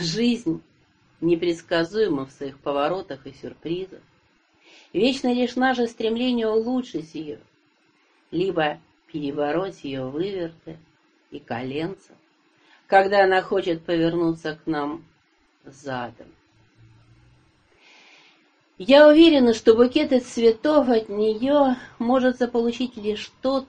Жизнь непредсказуема в своих поворотах и сюрпризах. Вечно лишь наше стремление улучшить ее, либо перебороть ее выверты и коленца, когда она хочет повернуться к нам задом. Я уверена, что букеты цветов от нее может заполучить лишь тот,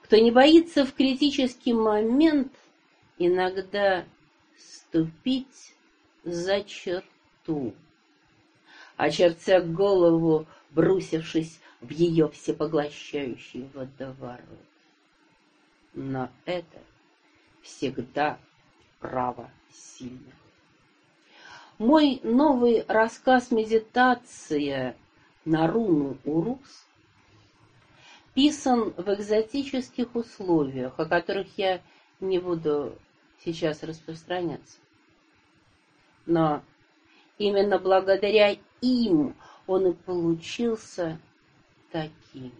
кто не боится в критический момент иногда ступить за черту, очертя голову, бросившись в ее всепоглощающий водоворот. Но это всегда право сильных. Мой новый рассказ «Медитация на руну Урус» писан в экзотических условиях, о которых я не буду сейчас распространяться. Но именно благодаря им он и получился таким.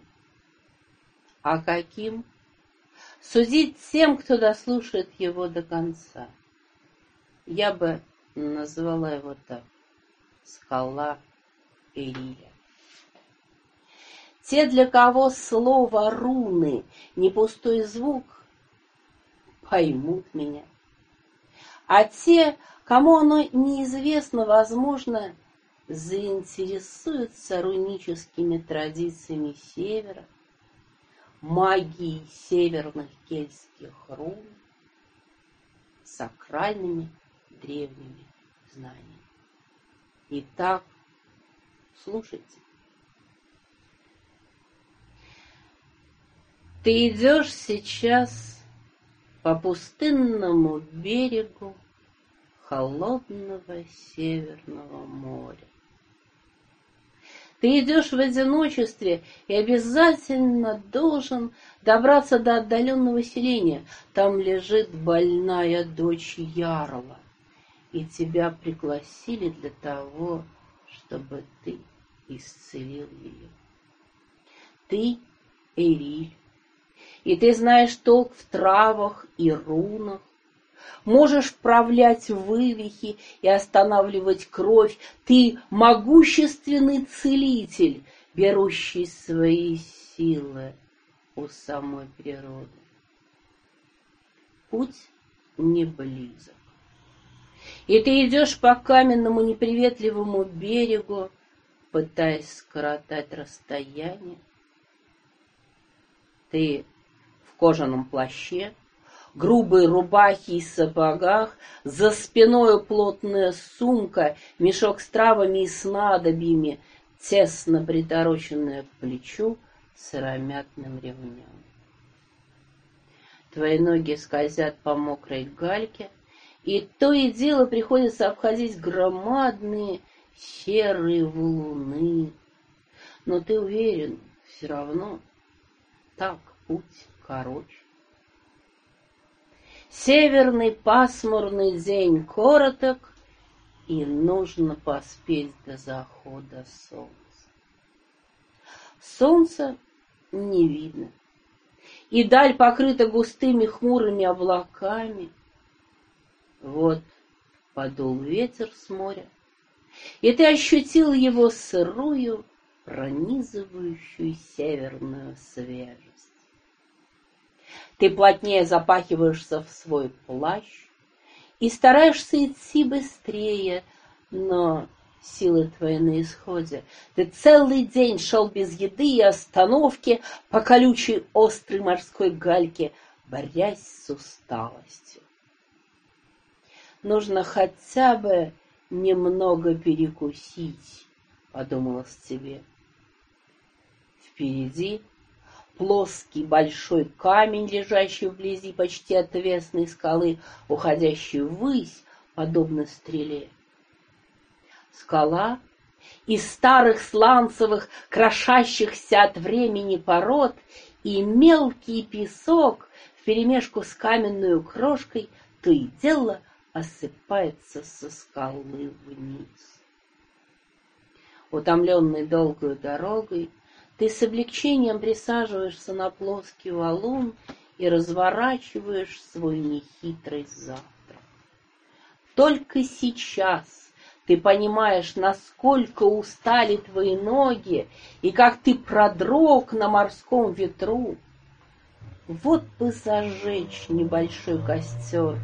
А каким? Судить тем, кто дослушает его до конца. Я бы назвала его так «Скала Эриля». Те, для кого слово руны не пустой звук, поймут меня. А те, кому оно неизвестно, возможно, заинтересуются руническими традициями Севера, магией северных кельтских рун, сакральными древними знаниями. Итак, слушайте. Ты идешь сейчас по пустынному берегу холодного Северного моря. Ты идешь в одиночестве и обязательно должен добраться до отдаленного селения. Там лежит больная дочь Ярла, и тебя пригласили для того, чтобы ты исцелил ее. Ты Эриль, и ты знаешь толк в травах и рунах, можешь вправлять вывихи и останавливать кровь. Ты могущественный целитель, берущий свои силы у самой природы. Путь не близок. И ты идешь по каменному неприветливому берегу, пытаясь скоротать расстояние. Ты в кожаном плаще, грубой рубахе и сапогах, за спиной плотная сумка, мешок с травами и снадобьями, тесно притороченная к плечу сыромятным ремнем. Твои ноги скользят по мокрой гальке, и то и дело приходится обходить громадные серые валуны. Но ты уверен, все равно так путь короче. Северный пасмурный день короток, и нужно поспеть до захода солнца. Солнца не видно, и даль покрыта густыми хмурыми облаками. Вот подул ветер с моря, и ты ощутил его сырую, пронизывающую северную свежесть. Ты плотнее запахиваешься в свой плащ и стараешься идти быстрее, но силы твои на исходе. Ты целый день шел без еды и остановки по колючей острой морской гальке, борясь с усталостью. Нужно хотя бы немного перекусить, подумалось тебе. Впереди плоский большой камень, лежащий вблизи почти отвесной скалы, уходящий ввысь, подобно стреле. Скала из старых сланцевых, крошащихся от времени пород, и мелкий песок вперемешку с каменной крошкой то и дело осыпается со скалы вниз. Утомленный долгой дорогой, ты с облегчением присаживаешься на плоский валун и разворачиваешь свой нехитрый завтрак. только сейчас ты понимаешь, насколько устали твои ноги и как ты продрог на морском ветру. Вот бы зажечь небольшой костер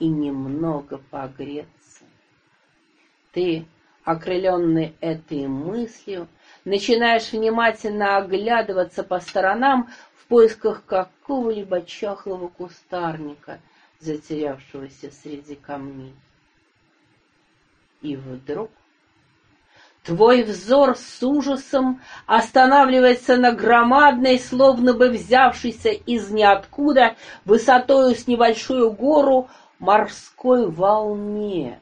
и немного погреться. Ты, окрыленный этой мыслью, начинаешь внимательно оглядываться по сторонам в поисках какого-либо чахлого кустарника, затерявшегося среди камней. И вдруг Твой взор с ужасом останавливается на громадной, словно бы взявшейся из ниоткуда, высотою с небольшую гору, морской волне,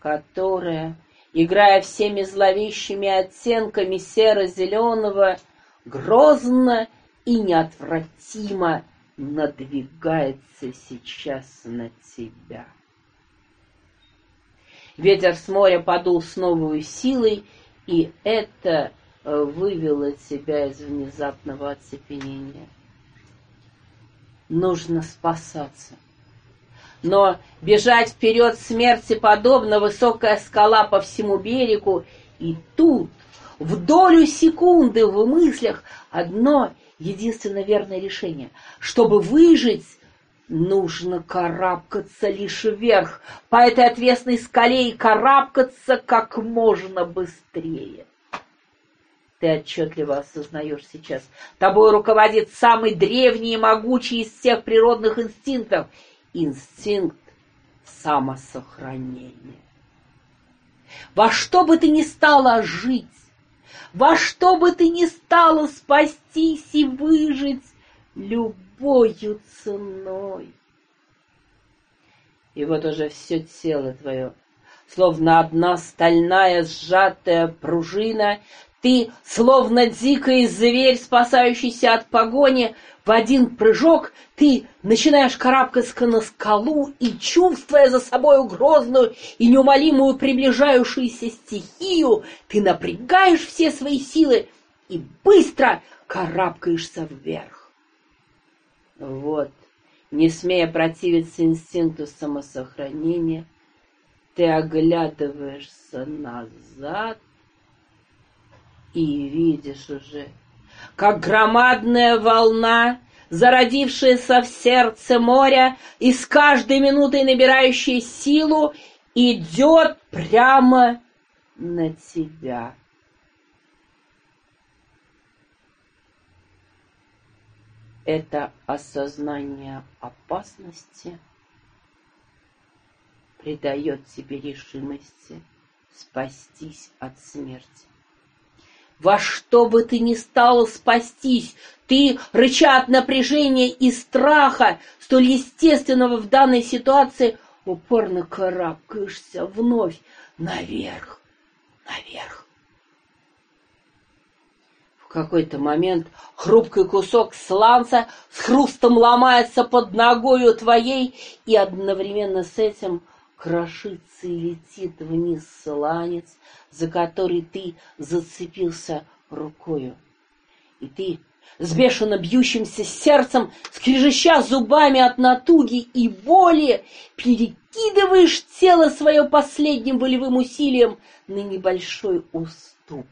которая, играя всеми зловещими оттенками серо-зеленого, грозно и неотвратимо надвигается сейчас на тебя. Ветер с моря подул с новой силой, и это э, вывело тебя из внезапного оцепенения. Нужно спасаться. Но бежать вперед смерти подобно высокая скала по всему берегу, и тут, в долю секунды в мыслях, одно единственно верное решение. Чтобы выжить, Нужно карабкаться лишь вверх по этой отвесной скале и карабкаться как можно быстрее. Ты отчетливо осознаешь сейчас. Тобой руководит самый древний и могучий из всех природных инстинктов — инстинкт самосохранения. Во что бы ты ни стала жить, во что бы ты ни стала спастись и выжить, любою ценой. И вот уже все тело твое, словно одна стальная сжатая пружина, ты, словно дикий зверь, спасающийся от погони, в один прыжок ты начинаешь карабкаться на скалу и, чувствуя за собой грозную и неумолимую приближающуюся стихию, ты напрягаешь все свои силы и быстро карабкаешься вверх. Вот, не смея противиться инстинкту самосохранения, ты оглядываешься назад и видишь уже, как громадная волна, зародившаяся в сердце моря и с каждой минутой набирающая силу, идет прямо на тебя. это осознание опасности придает тебе решимости спастись от смерти. Во что бы ты ни стала спастись, ты, рыча от напряжения и страха, столь естественного в данной ситуации, упорно карабкаешься вновь наверх, наверх. Какой-то момент хрупкий кусок сланца с хрустом ломается под ногою твоей, и одновременно с этим крошится и летит вниз сланец, за который ты зацепился рукою. И ты с бешено бьющимся сердцем, скрежеща зубами от натуги и боли, перекидываешь тело свое последним волевым усилием на небольшой уступ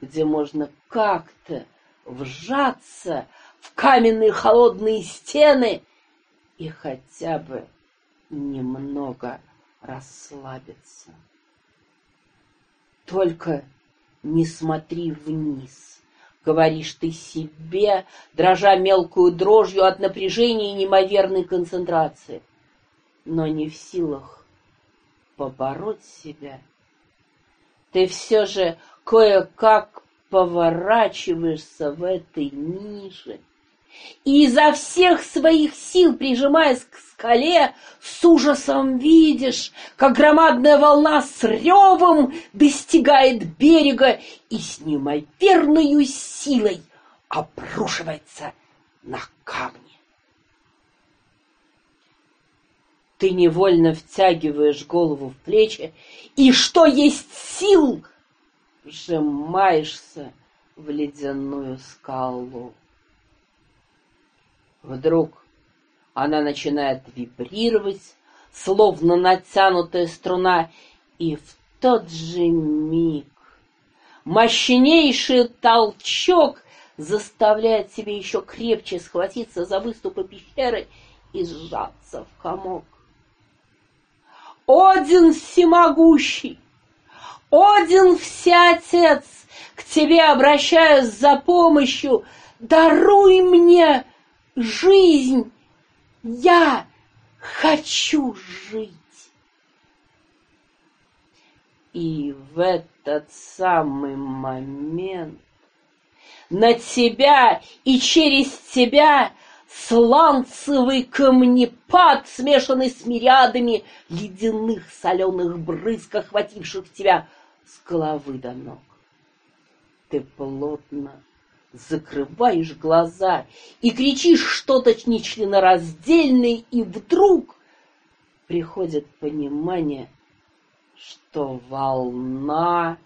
где можно как-то вжаться в каменные холодные стены и хотя бы немного расслабиться. Только не смотри вниз, говоришь ты себе, дрожа мелкую дрожью от напряжения и неимоверной концентрации, но не в силах побороть себя. Ты все же кое-как поворачиваешься в этой нише и изо всех своих сил, прижимаясь к скале, с ужасом видишь, как громадная волна с ревом достигает берега и с неимоверной силой обрушивается на камни. Ты невольно втягиваешь голову в плечи и, что есть сил, вжимаешься в ледяную скалу. Вдруг она начинает вибрировать, словно натянутая струна, и в тот же миг мощнейший толчок заставляет тебя еще крепче схватиться за выступы пещеры и сжаться в комок. Один всемогущий, Один всеотец, к тебе обращаюсь за помощью, даруй мне жизнь, я хочу жить. И в этот самый момент на тебя и через тебя сланцевый камнепад, смешанный с мириадами ледяных соленых брызг, охвативших тебя с головы до ног. Ты плотно закрываешь глаза и кричишь что-то нечленораздельное, и вдруг приходит понимание, что волна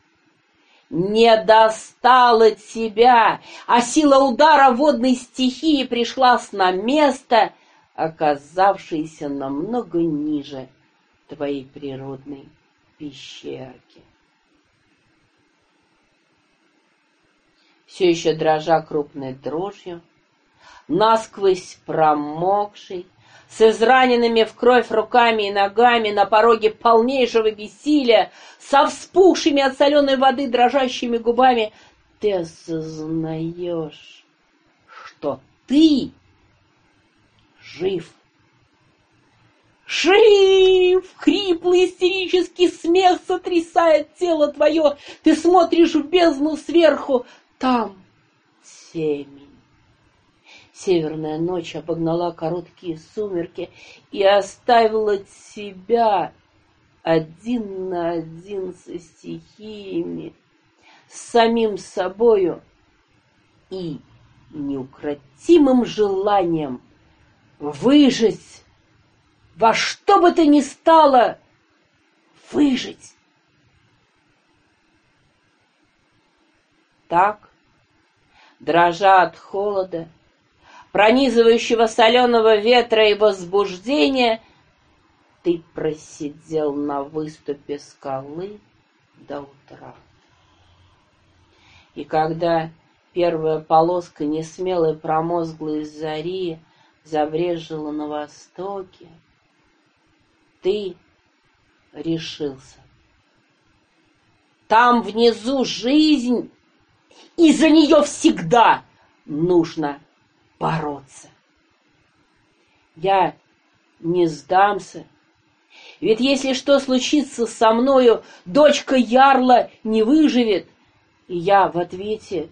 не достала тебя, а сила удара водной стихии пришлась на место, оказавшееся намного ниже твоей природной пещерки. Все еще дрожа крупной дрожью, насквозь промокший, с израненными в кровь руками и ногами на пороге полнейшего бессилия, со вспухшими от соленой воды дрожащими губами, ты осознаешь, что ты жив. Жив! Хриплый истерический смех сотрясает тело твое. Ты смотришь в бездну сверху. Там семь. Северная ночь обогнала короткие сумерки и оставила тебя один на один со стихиями, с самим собою и неукротимым желанием выжить, во что бы то ни стало выжить. Так, дрожа от холода, пронизывающего соленого ветра и возбуждения, ты просидел на выступе скалы до утра. И когда первая полоска несмелой промозглой зари забрежила на востоке, ты решился. Там внизу жизнь, и за нее всегда нужно бороться. Я не сдамся. Ведь если что случится со мною, дочка Ярла не выживет, и я в ответе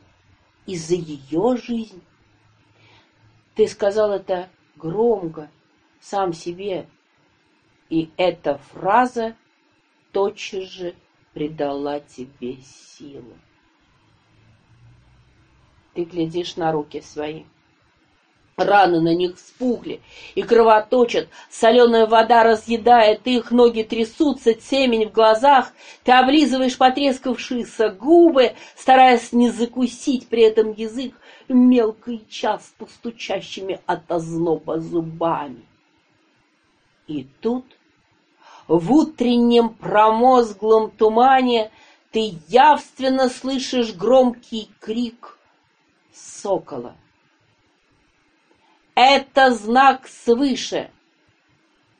и за ее жизнь. Ты сказал это громко, сам себе, и эта фраза тотчас же придала тебе силу. Ты глядишь на руки свои. Раны на них вспухли и кровоточат, соленая вода разъедает их, ноги трясутся, темень в глазах, ты облизываешь потрескавшиеся губы, стараясь не закусить при этом язык мелко и часто стучащими от озноба зубами. И тут, в утреннем промозглом тумане, ты явственно слышишь громкий крик сокола. Это знак свыше.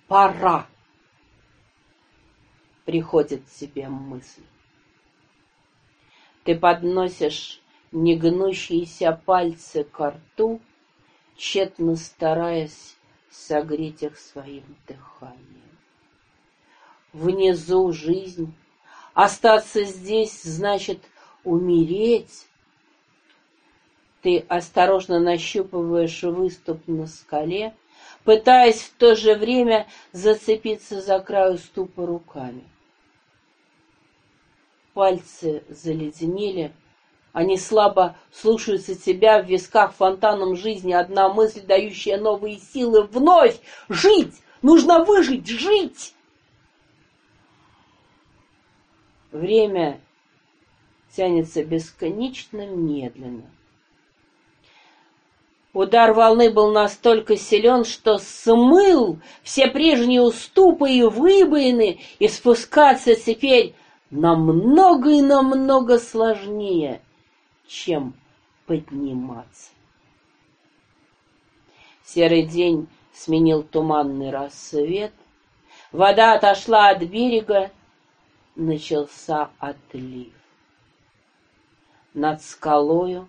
Пора. Приходит себе мысль. Ты подносишь негнущиеся пальцы к рту, тщетно стараясь согреть их своим дыханием. Внизу жизнь. Остаться здесь значит умереть, ты осторожно нащупываешь выступ на скале, пытаясь в то же время зацепиться за край уступа руками. Пальцы заледенели, они слабо слушаются тебя в висках фонтаном жизни, одна мысль, дающая новые силы, вновь жить! Нужно выжить, жить! Время тянется бесконечно медленно. Удар волны был настолько силен, что смыл все прежние уступы и выбоины, и спускаться теперь намного и намного сложнее, чем подниматься. Серый день сменил туманный рассвет, вода отошла от берега, начался отлив. Над скалою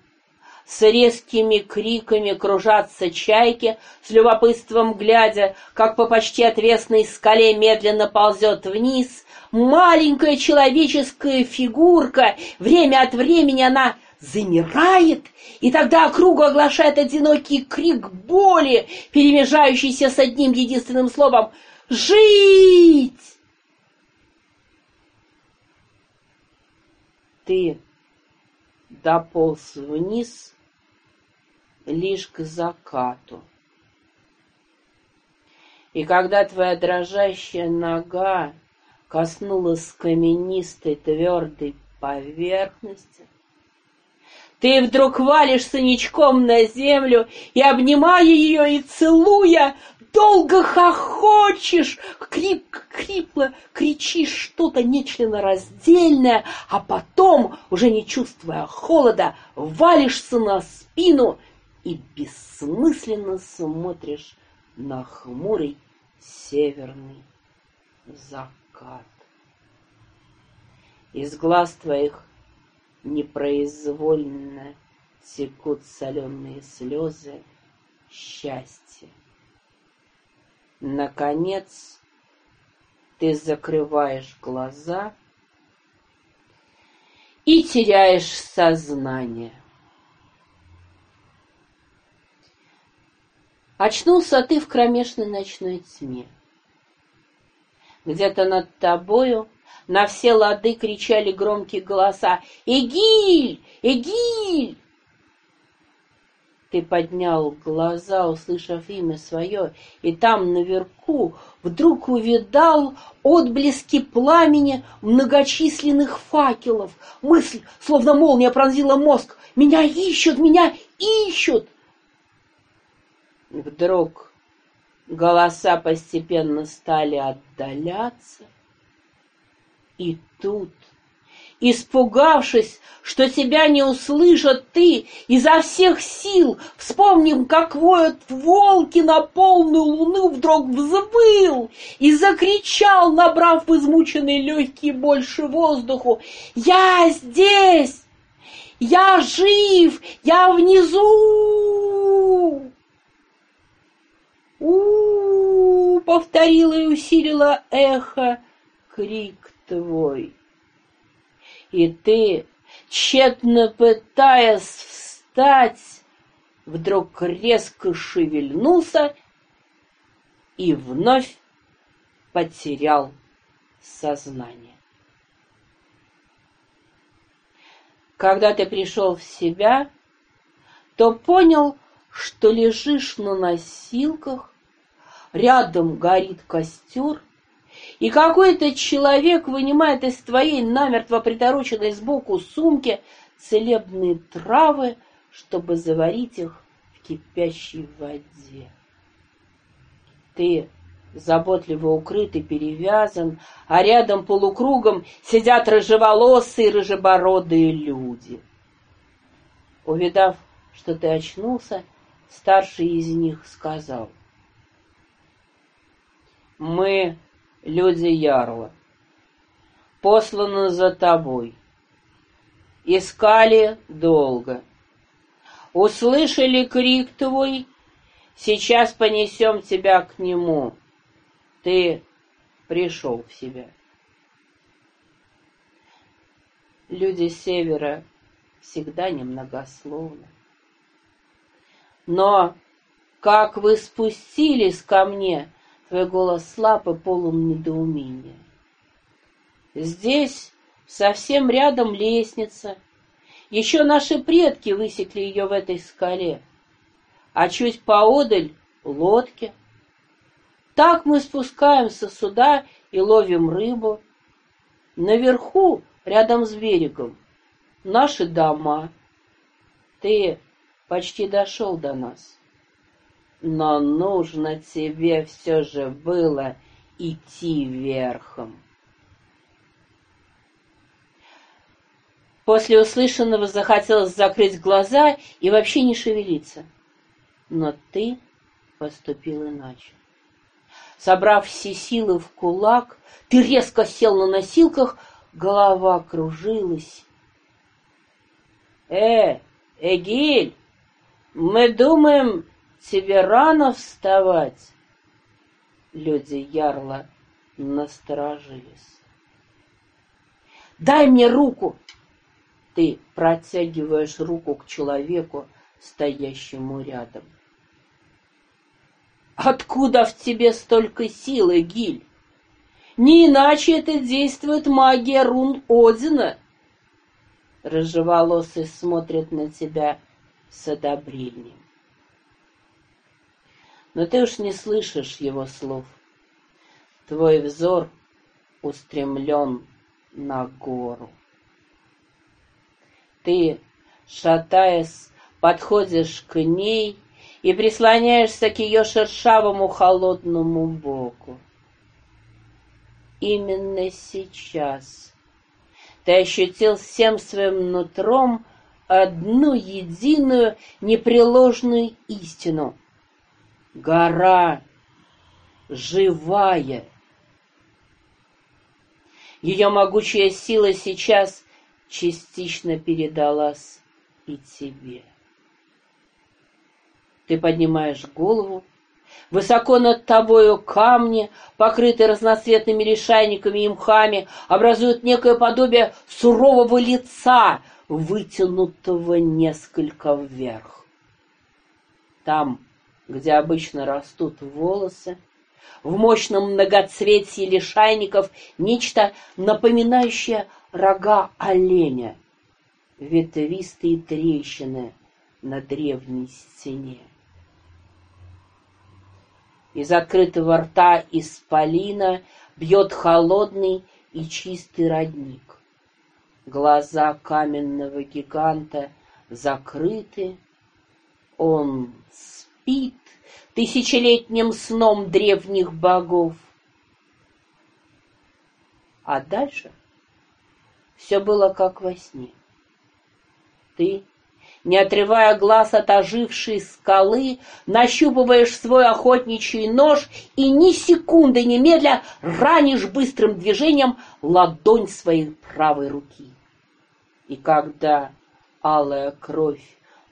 с резкими криками кружатся чайки, с любопытством глядя, как по почти отвесной скале медленно ползет вниз маленькая человеческая фигурка. Время от времени она замирает, и тогда округу оглашает одинокий крик боли, перемежающийся с одним единственным словом «Жить!» Ты дополз вниз лишь к закату. И когда твоя дрожащая нога коснулась каменистой твердой поверхности, ты вдруг валишься ничком на землю и, обнимая ее и целуя, долго хохочешь, крип, крипло кричишь что-то нечленораздельное, а потом, уже не чувствуя холода, валишься на спину и бессмысленно смотришь на хмурый северный закат. Из глаз твоих непроизвольно текут соленые слезы счастья. Наконец, ты закрываешь глаза и теряешь сознание. Очнулся ты в кромешной ночной тьме. Где-то над тобою на все лады кричали громкие голоса «Эгиль! Эгиль!» Ты поднял глаза, услышав имя свое, и там наверху вдруг увидал отблески пламени многочисленных факелов. Мысль, словно молния, пронзила мозг. «Меня ищут! Меня ищут!» Вдруг голоса постепенно стали отдаляться, и тут, испугавшись, что тебя не услышат, ты изо всех сил, вспомним, как воют волки на полную луну, вдруг взвыл и закричал, набрав в измученные легкие больше воздуху. «Я здесь! Я жив! Я внизу!» у, повторила и усилила эхо крик твой. И ты, тщетно пытаясь встать, вдруг резко шевельнулся и вновь потерял сознание. Когда ты пришел в себя, то понял, что лежишь на носилках, рядом горит костер, и какой-то человек вынимает из твоей намертво притороченной сбоку сумки целебные травы, чтобы заварить их в кипящей воде. Ты заботливо укрыт и перевязан, а рядом полукругом сидят рыжеволосые рыжебородые люди. Увидав, что ты очнулся, старший из них сказал, «Мы люди Ярла, посланы за тобой. Искали долго. Услышали крик твой, сейчас понесем тебя к нему. Ты пришел в себя. Люди севера всегда немногословны. Но как вы спустились ко мне, Твой голос слаб и полон недоумения. Здесь совсем рядом лестница. Еще наши предки высекли ее в этой скале. А чуть поодаль — лодки. Так мы спускаемся сюда и ловим рыбу. Наверху, рядом с берегом, наши дома. Ты почти дошел до нас. Но нужно тебе все же было идти верхом. После услышанного захотелось закрыть глаза и вообще не шевелиться. Но ты поступил иначе. Собрав все силы в кулак, ты резко сел на носилках, голова кружилась. «Э, Эгиль, мы думаем, тебе рано вставать!» Люди ярла насторожились. «Дай мне руку!» Ты протягиваешь руку к человеку, стоящему рядом. Откуда в тебе столько силы, Гиль? Не иначе это действует магия рун Одина. Рыжеволосый смотрит на тебя с одобрением. Но ты уж не слышишь его слов. Твой взор устремлен на гору. Ты, шатаясь, подходишь к ней и прислоняешься к ее шершавому холодному боку. Именно сейчас ты ощутил всем своим нутром одну единую непреложную истину. Гора живая. Ее могучая сила сейчас частично передалась и тебе. Ты поднимаешь голову, Высоко над тобою камни, покрытые разноцветными лишайниками и мхами, образуют некое подобие сурового лица, вытянутого несколько вверх. Там, где обычно растут волосы, в мощном многоцветии лишайников нечто напоминающее рога оленя, ветвистые трещины на древней стене. Из открытого рта исполина бьет холодный и чистый родник. Глаза каменного гиганта закрыты, он спит тысячелетним сном древних богов. А дальше все было как во сне. Ты не отрывая глаз от ожившей скалы, нащупываешь свой охотничий нож и ни секунды немедля ранишь быстрым движением ладонь своей правой руки. И когда алая кровь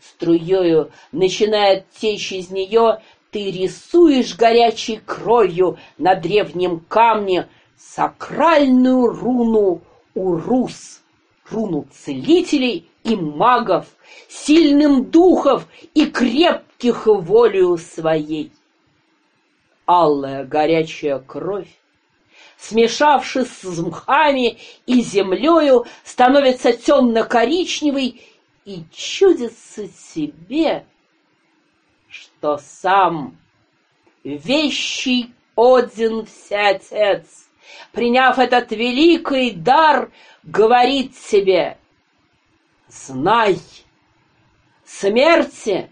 струею начинает течь из нее, ты рисуешь горячей кровью на древнем камне сакральную руну Урус, руну целителей и магов, сильным духов и крепких волею своей. Алая горячая кровь, смешавшись с мхами и землею, становится темно-коричневой и чудится себе, что сам вещий Один Всеотец, приняв этот великий дар, говорит себе — Знай, смерти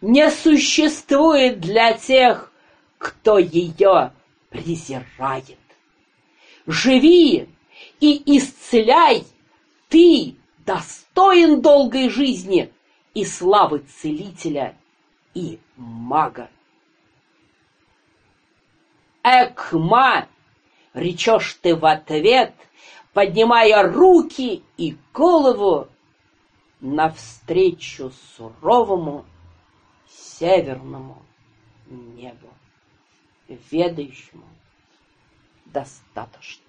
не существует для тех, кто ее презирает. Живи и исцеляй, ты достоин долгой жизни и славы целителя и мага. Экма, речешь ты в ответ, поднимая руки и голову, навстречу суровому северному небу, ведающему достаточно.